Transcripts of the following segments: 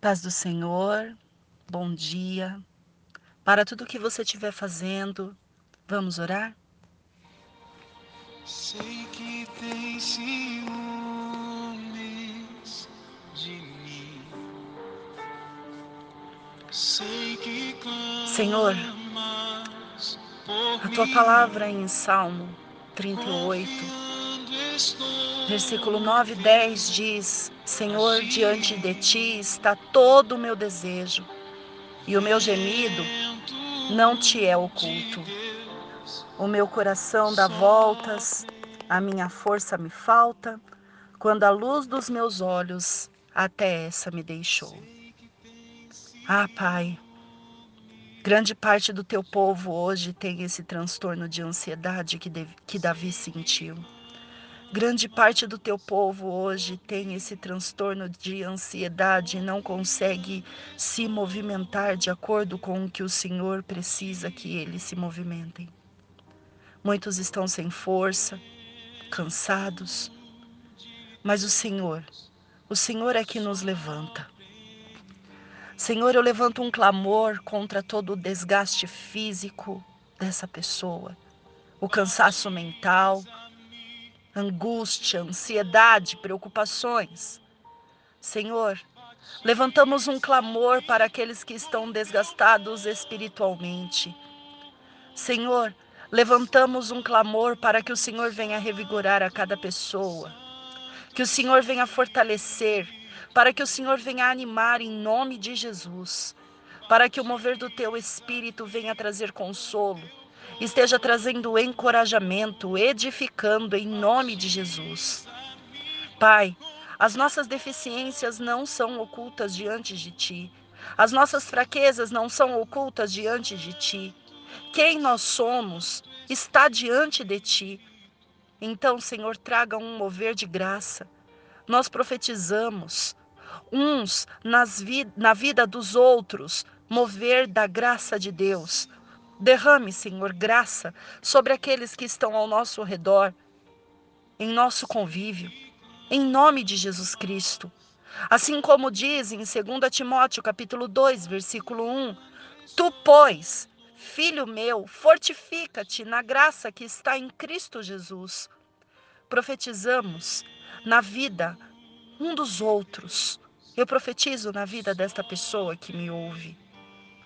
Paz do Senhor, bom dia. Para tudo que você estiver fazendo, vamos orar? Sei que tem ciúmes de mim. Sei que Senhor, a tua palavra em Salmo 38, versículo 9 e 10 diz: Senhor, diante de ti está todo o meu desejo, e o meu gemido não te é oculto. O meu coração dá voltas, a minha força me falta, quando a luz dos meus olhos até essa me deixou. Ah, Pai, grande parte do teu povo hoje tem esse transtorno de ansiedade que, que Davi sentiu. Grande parte do teu povo hoje tem esse transtorno de ansiedade e não consegue se movimentar de acordo com o que o Senhor precisa que eles se movimentem. Muitos estão sem força, cansados, mas o Senhor, o Senhor é que nos levanta. Senhor, eu levanto um clamor contra todo o desgaste físico dessa pessoa, o cansaço mental, angústia, ansiedade, preocupações. Senhor, levantamos um clamor para aqueles que estão desgastados espiritualmente. Senhor, levantamos um clamor para que o Senhor venha revigorar a cada pessoa, que o Senhor venha fortalecer, para que o Senhor venha animar em nome de Jesus, para que o mover do teu espírito venha trazer consolo, esteja trazendo encorajamento, edificando em nome de Jesus. Pai, as nossas deficiências não são ocultas diante de ti. As nossas fraquezas não são ocultas diante de ti. Quem nós somos está diante de ti. Então, Senhor, traga um mover de graça. Nós profetizamos uns nas vi na vida dos outros, mover da graça de Deus Derrame, Senhor, graça sobre aqueles que estão ao nosso redor, em nosso convívio, em nome de Jesus Cristo. Assim como diz em 2 Timóteo capítulo 2, versículo 1, Tu, pois, filho meu, fortifica-te na graça que está em Cristo Jesus. Profetizamos na vida um dos outros. Eu profetizo na vida desta pessoa que me ouve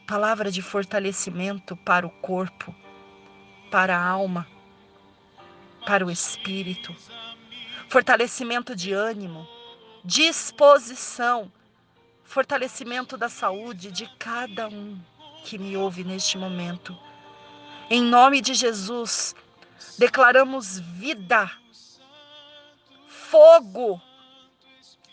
palavra de fortalecimento para o corpo, para a alma, para o espírito, fortalecimento de ânimo, disposição, fortalecimento da saúde de cada um que me ouve neste momento. Em nome de Jesus, declaramos vida, fogo,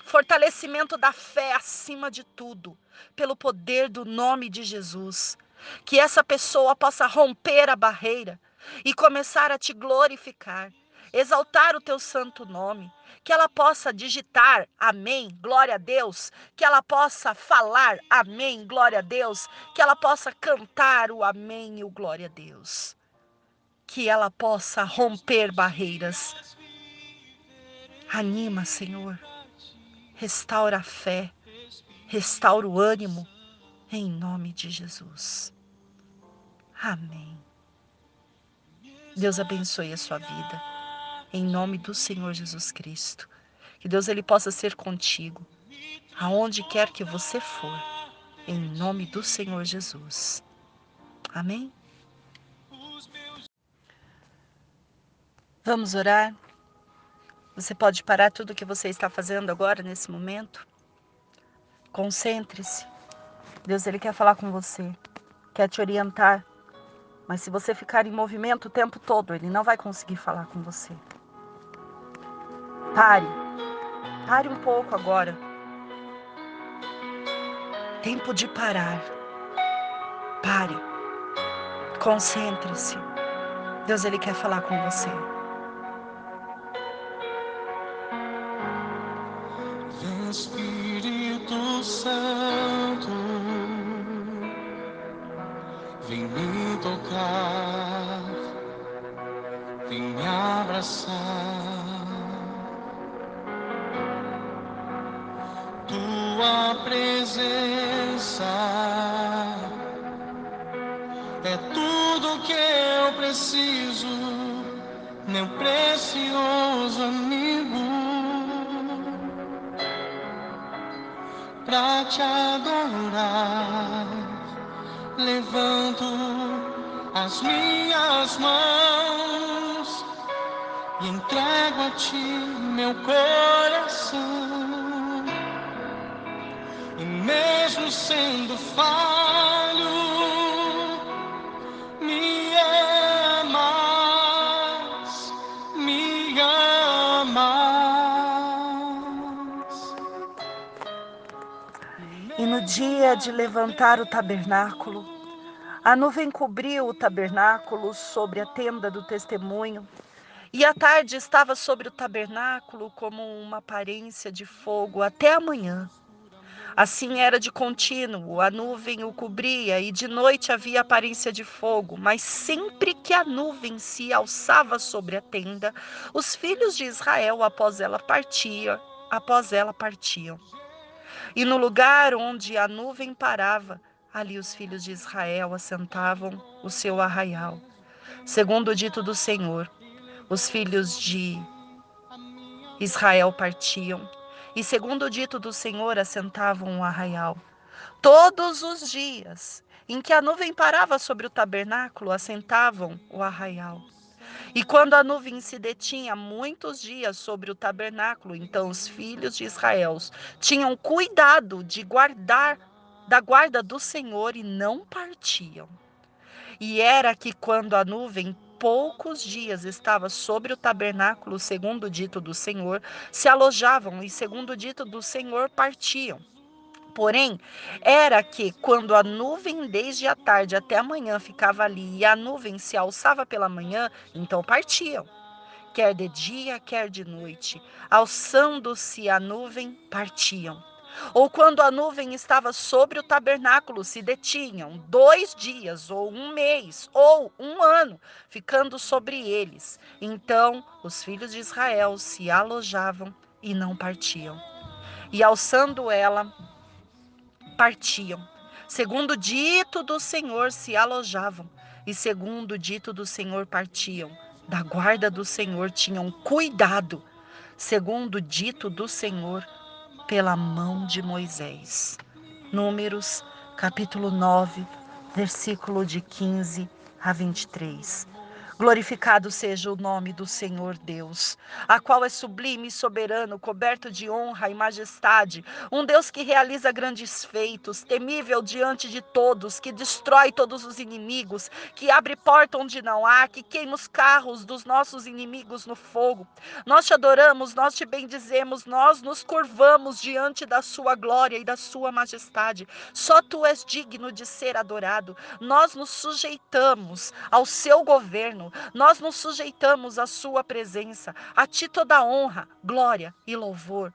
fortalecimento da fé acima de tudo, pelo poder do nome de Jesus. Que essa pessoa possa romper a barreira e começar a te glorificar, exaltar o teu santo nome, que ela possa digitar amém, glória a Deus, que ela possa falar amém, glória a Deus, que ela possa cantar o amém e o glória a Deus. Que ela possa romper barreiras. Anima, Senhor restaura a fé, restaura o ânimo, em nome de Jesus. Amém. Deus abençoe a sua vida, em nome do Senhor Jesus Cristo. Que Deus ele possa ser contigo, aonde quer que você for, em nome do Senhor Jesus. Amém? Vamos orar? Você pode parar tudo o que você está fazendo agora, nesse momento? Concentre-se. Deus, Ele quer falar com você, quer te orientar. Mas se você ficar em movimento o tempo todo, Ele não vai conseguir falar com você. Pare. Pare um pouco agora. Tempo de parar. Pare. Concentre-se. Deus, Ele quer falar com você. Vem me tocar, vem me abraçar. Tua presença é tudo que eu preciso, meu precioso amigo, pra te adorar. Levanto as minhas mãos e entrego a ti meu coração. E mesmo sendo falho, dia de levantar o tabernáculo, a nuvem cobriu o tabernáculo sobre a tenda do testemunho e a tarde estava sobre o tabernáculo como uma aparência de fogo até a manhã. Assim era de contínuo, a nuvem o cobria e de noite havia aparência de fogo, mas sempre que a nuvem se alçava sobre a tenda, os filhos de Israel após ela partia, após ela partiam. E no lugar onde a nuvem parava, ali os filhos de Israel assentavam o seu arraial, segundo o dito do Senhor os filhos de Israel partiam, e segundo o dito do Senhor, assentavam o arraial. Todos os dias em que a nuvem parava sobre o tabernáculo, assentavam o arraial. E quando a nuvem se detinha muitos dias sobre o tabernáculo, então os filhos de Israel tinham cuidado de guardar da guarda do Senhor e não partiam. E era que quando a nuvem poucos dias estava sobre o tabernáculo, segundo o dito do Senhor, se alojavam e, segundo o dito do Senhor, partiam. Porém, era que quando a nuvem desde a tarde até a manhã ficava ali e a nuvem se alçava pela manhã, então partiam. Quer de dia, quer de noite, alçando-se a nuvem, partiam. Ou quando a nuvem estava sobre o tabernáculo, se detinham dois dias, ou um mês, ou um ano, ficando sobre eles. Então os filhos de Israel se alojavam e não partiam. E alçando ela, partiam. Segundo o dito do Senhor, se alojavam, e segundo o dito do Senhor, partiam. Da guarda do Senhor tinham cuidado. Segundo o dito do Senhor, pela mão de Moisés. Números, capítulo 9, versículo de 15 a 23. Glorificado seja o nome do Senhor Deus, a qual é sublime e soberano, coberto de honra e majestade, um Deus que realiza grandes feitos, temível diante de todos, que destrói todos os inimigos, que abre porta onde não há, que queima os carros dos nossos inimigos no fogo. Nós te adoramos, nós te bendizemos, nós nos curvamos diante da sua glória e da sua majestade. Só tu és digno de ser adorado. Nós nos sujeitamos ao seu governo nós nos sujeitamos à Sua presença. A Ti toda honra, glória e louvor.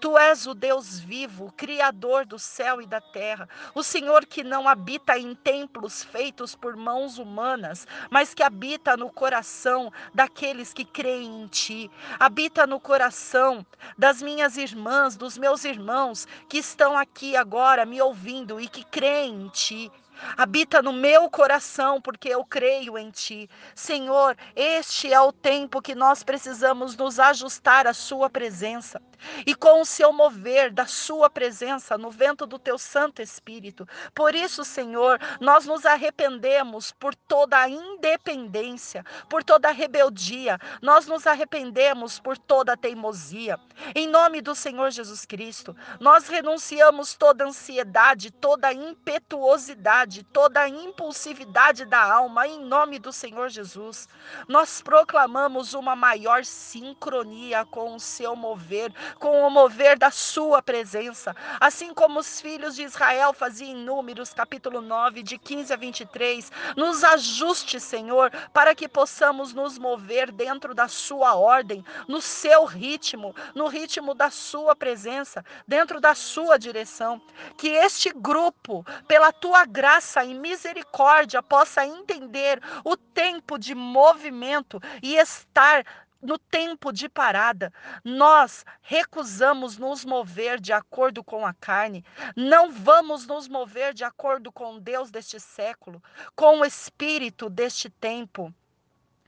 Tu és o Deus vivo, Criador do céu e da terra, o Senhor que não habita em templos feitos por mãos humanas, mas que habita no coração daqueles que creem em Ti, habita no coração das minhas irmãs, dos meus irmãos que estão aqui agora me ouvindo e que creem em Ti. Habita no meu coração, porque eu creio em Ti. Senhor, este é o tempo que nós precisamos nos ajustar à Sua presença. E com o seu mover da Sua presença no vento do Teu Santo Espírito. Por isso, Senhor, nós nos arrependemos por toda a independência, por toda a rebeldia. Nós nos arrependemos por toda a teimosia. Em nome do Senhor Jesus Cristo, nós renunciamos toda ansiedade, toda impetuosidade toda a impulsividade da alma, em nome do Senhor Jesus. Nós proclamamos uma maior sincronia com o seu mover, com o mover da sua presença, assim como os filhos de Israel faziam em Números, capítulo 9, de 15 a 23. Nos ajuste, Senhor, para que possamos nos mover dentro da sua ordem, no seu ritmo, no ritmo da sua presença, dentro da sua direção. Que este grupo, pela tua graça, graça e misericórdia possa entender o tempo de movimento e estar no tempo de parada, nós recusamos nos mover de acordo com a carne, não vamos nos mover de acordo com Deus deste século, com o espírito deste tempo.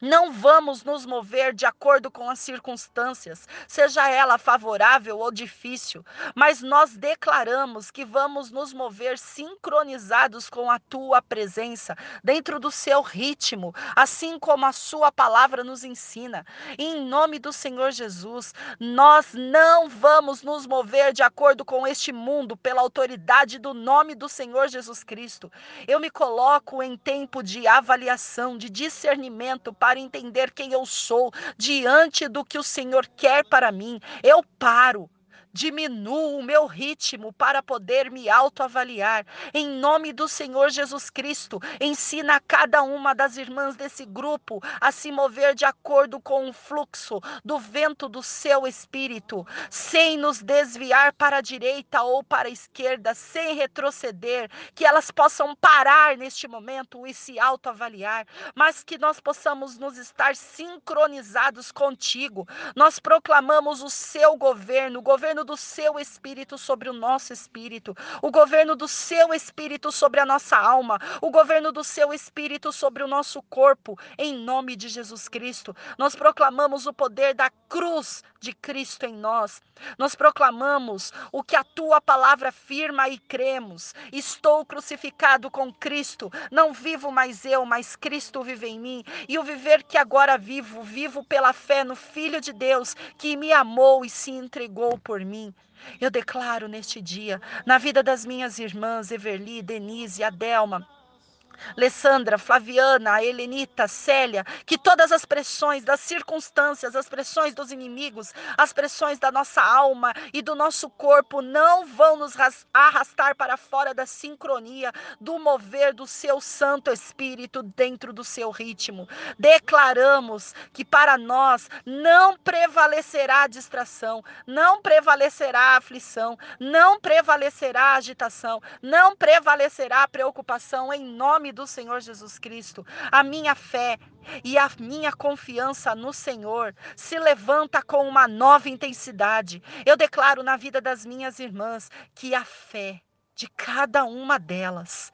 Não vamos nos mover de acordo com as circunstâncias, seja ela favorável ou difícil, mas nós declaramos que vamos nos mover sincronizados com a tua presença, dentro do seu ritmo, assim como a sua palavra nos ensina. Em nome do Senhor Jesus, nós não vamos nos mover de acordo com este mundo, pela autoridade do nome do Senhor Jesus Cristo. Eu me coloco em tempo de avaliação, de discernimento para para entender quem eu sou diante do que o Senhor quer para mim. Eu paro diminuo o meu ritmo para poder me autoavaliar. Em nome do Senhor Jesus Cristo, ensina a cada uma das irmãs desse grupo a se mover de acordo com o fluxo do vento do seu espírito, sem nos desviar para a direita ou para a esquerda, sem retroceder, que elas possam parar neste momento e se autoavaliar, mas que nós possamos nos estar sincronizados contigo. Nós proclamamos o seu governo, o governo do seu espírito sobre o nosso espírito, o governo do seu espírito sobre a nossa alma, o governo do seu espírito sobre o nosso corpo, em nome de Jesus Cristo. Nós proclamamos o poder da cruz de Cristo em nós. Nós proclamamos o que a tua palavra afirma e cremos. Estou crucificado com Cristo, não vivo mais eu, mas Cristo vive em mim. E o viver que agora vivo, vivo pela fé no Filho de Deus, que me amou e se entregou por mim. Eu declaro neste dia, na vida das minhas irmãs Everly, Denise, Adelma, Alessandra, Flaviana, Helenita, Célia, que todas as pressões das circunstâncias, as pressões dos inimigos, as pressões da nossa alma e do nosso corpo não vão nos arrastar para fora da sincronia, do mover do seu Santo Espírito dentro do seu ritmo. Declaramos que para nós não prevalecerá a distração, não prevalecerá a aflição, não prevalecerá a agitação, não prevalecerá a preocupação em nome nome do Senhor Jesus Cristo. A minha fé e a minha confiança no Senhor se levanta com uma nova intensidade. Eu declaro na vida das minhas irmãs que a fé de cada uma delas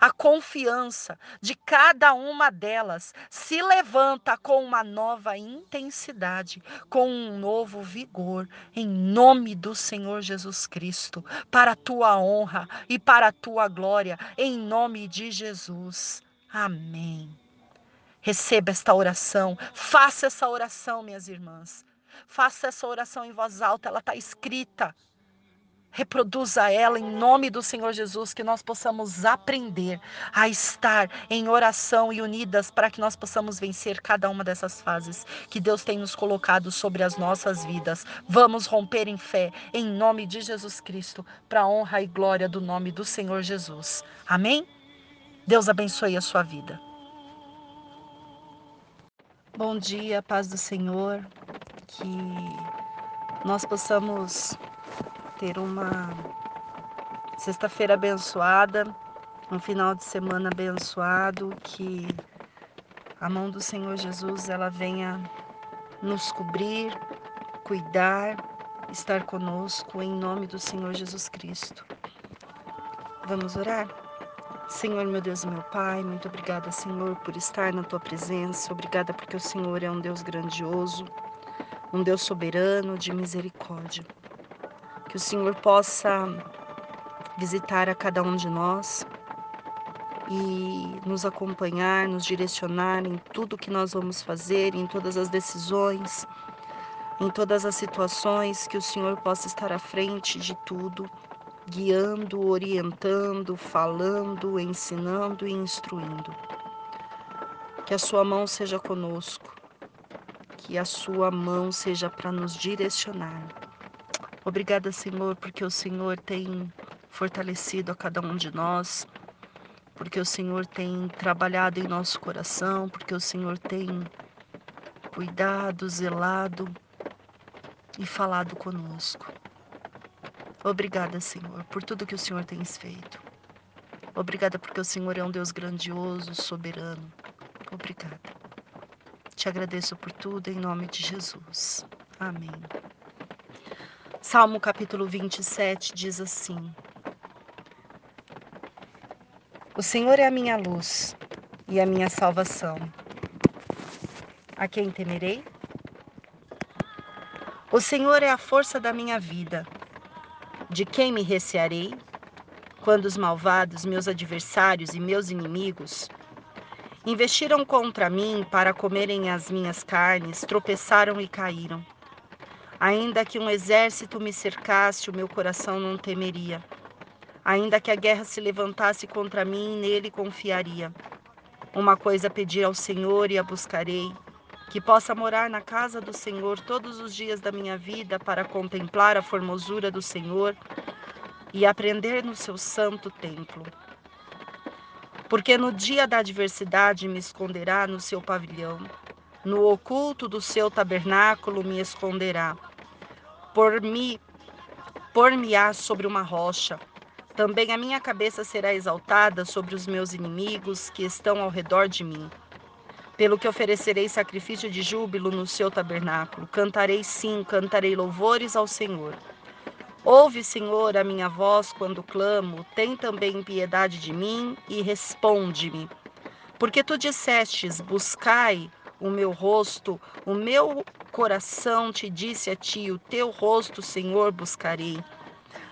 a confiança de cada uma delas se levanta com uma nova intensidade, com um novo vigor, em nome do Senhor Jesus Cristo, para a tua honra e para a tua glória, em nome de Jesus. Amém. Receba esta oração, faça essa oração, minhas irmãs. Faça essa oração em voz alta, ela está escrita Reproduza ela em nome do Senhor Jesus, que nós possamos aprender a estar em oração e unidas para que nós possamos vencer cada uma dessas fases que Deus tem nos colocado sobre as nossas vidas. Vamos romper em fé, em nome de Jesus Cristo, para a honra e glória do nome do Senhor Jesus. Amém? Deus abençoe a sua vida. Bom dia, paz do Senhor. Que nós possamos ter uma sexta-feira abençoada, um final de semana abençoado, que a mão do Senhor Jesus ela venha nos cobrir, cuidar, estar conosco em nome do Senhor Jesus Cristo. Vamos orar? Senhor, meu Deus e meu Pai, muito obrigada, Senhor, por estar na tua presença. Obrigada porque o Senhor é um Deus grandioso, um Deus soberano de misericórdia. Que o Senhor possa visitar a cada um de nós e nos acompanhar, nos direcionar em tudo que nós vamos fazer, em todas as decisões, em todas as situações, que o Senhor possa estar à frente de tudo, guiando, orientando, falando, ensinando e instruindo. Que a sua mão seja conosco, que a sua mão seja para nos direcionar Obrigada, Senhor, porque o Senhor tem fortalecido a cada um de nós, porque o Senhor tem trabalhado em nosso coração, porque o Senhor tem cuidado, zelado e falado conosco. Obrigada, Senhor, por tudo que o Senhor tem feito. Obrigada porque o Senhor é um Deus grandioso, soberano. Obrigada. Te agradeço por tudo, em nome de Jesus. Amém. Salmo capítulo 27 diz assim: O Senhor é a minha luz e a minha salvação. A quem temerei? O Senhor é a força da minha vida. De quem me recearei? Quando os malvados, meus adversários e meus inimigos, investiram contra mim para comerem as minhas carnes, tropeçaram e caíram. Ainda que um exército me cercasse, o meu coração não temeria. Ainda que a guerra se levantasse contra mim, nele confiaria. Uma coisa pedir ao Senhor e a buscarei, que possa morar na casa do Senhor todos os dias da minha vida para contemplar a formosura do Senhor e aprender no seu santo templo. Porque no dia da adversidade me esconderá no seu pavilhão, no oculto do seu tabernáculo me esconderá. Por me por-me-á sobre uma rocha. Também a minha cabeça será exaltada sobre os meus inimigos que estão ao redor de mim pelo que oferecerei sacrifício de júbilo no seu tabernáculo. Cantarei sim, cantarei louvores ao Senhor. Ouve, Senhor, a minha voz quando clamo, tem também piedade de mim e responde-me. Porque tu dissestes: Buscai o meu rosto, o meu coração te disse a ti: O teu rosto, Senhor, buscarei.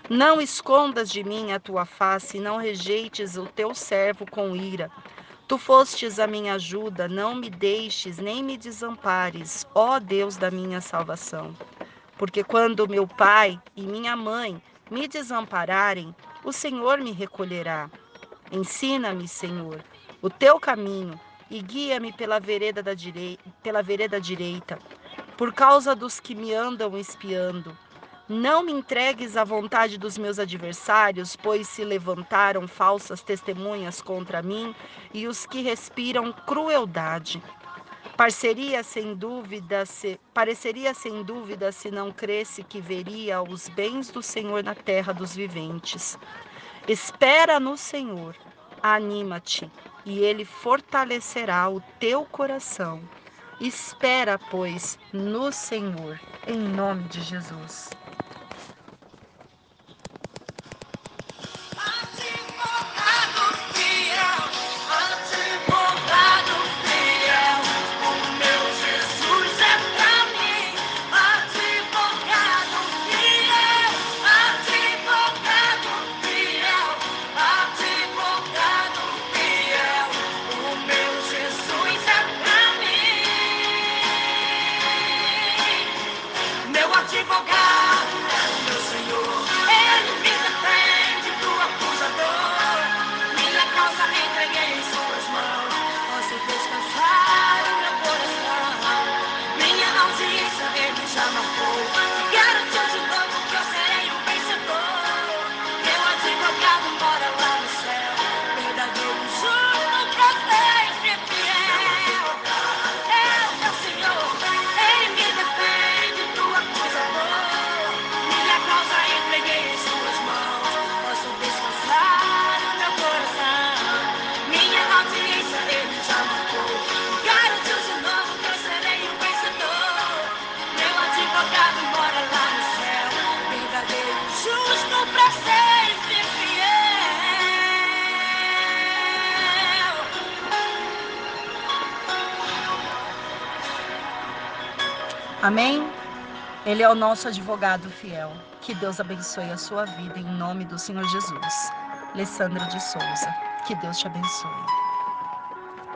Não escondas de mim a tua face, não rejeites o teu servo com ira. Tu fostes a minha ajuda, não me deixes nem me desampares, ó Deus da minha salvação. Porque quando meu pai e minha mãe me desampararem, o Senhor me recolherá. Ensina-me, Senhor, o teu caminho e guia-me pela vereda da direita, pela vereda direita, por causa dos que me andam espiando. Não me entregues à vontade dos meus adversários, pois se levantaram falsas testemunhas contra mim e os que respiram crueldade. Parceria sem dúvida, se, pareceria sem dúvida se não cresce que veria os bens do Senhor na terra dos viventes. Espera no Senhor, anima-te, e ele fortalecerá o teu coração. Espera, pois, no Senhor, em nome de Jesus. tipo carro. Amém? Ele é o nosso advogado fiel. Que Deus abençoe a sua vida em nome do Senhor Jesus. Alessandra de Souza. Que Deus te abençoe.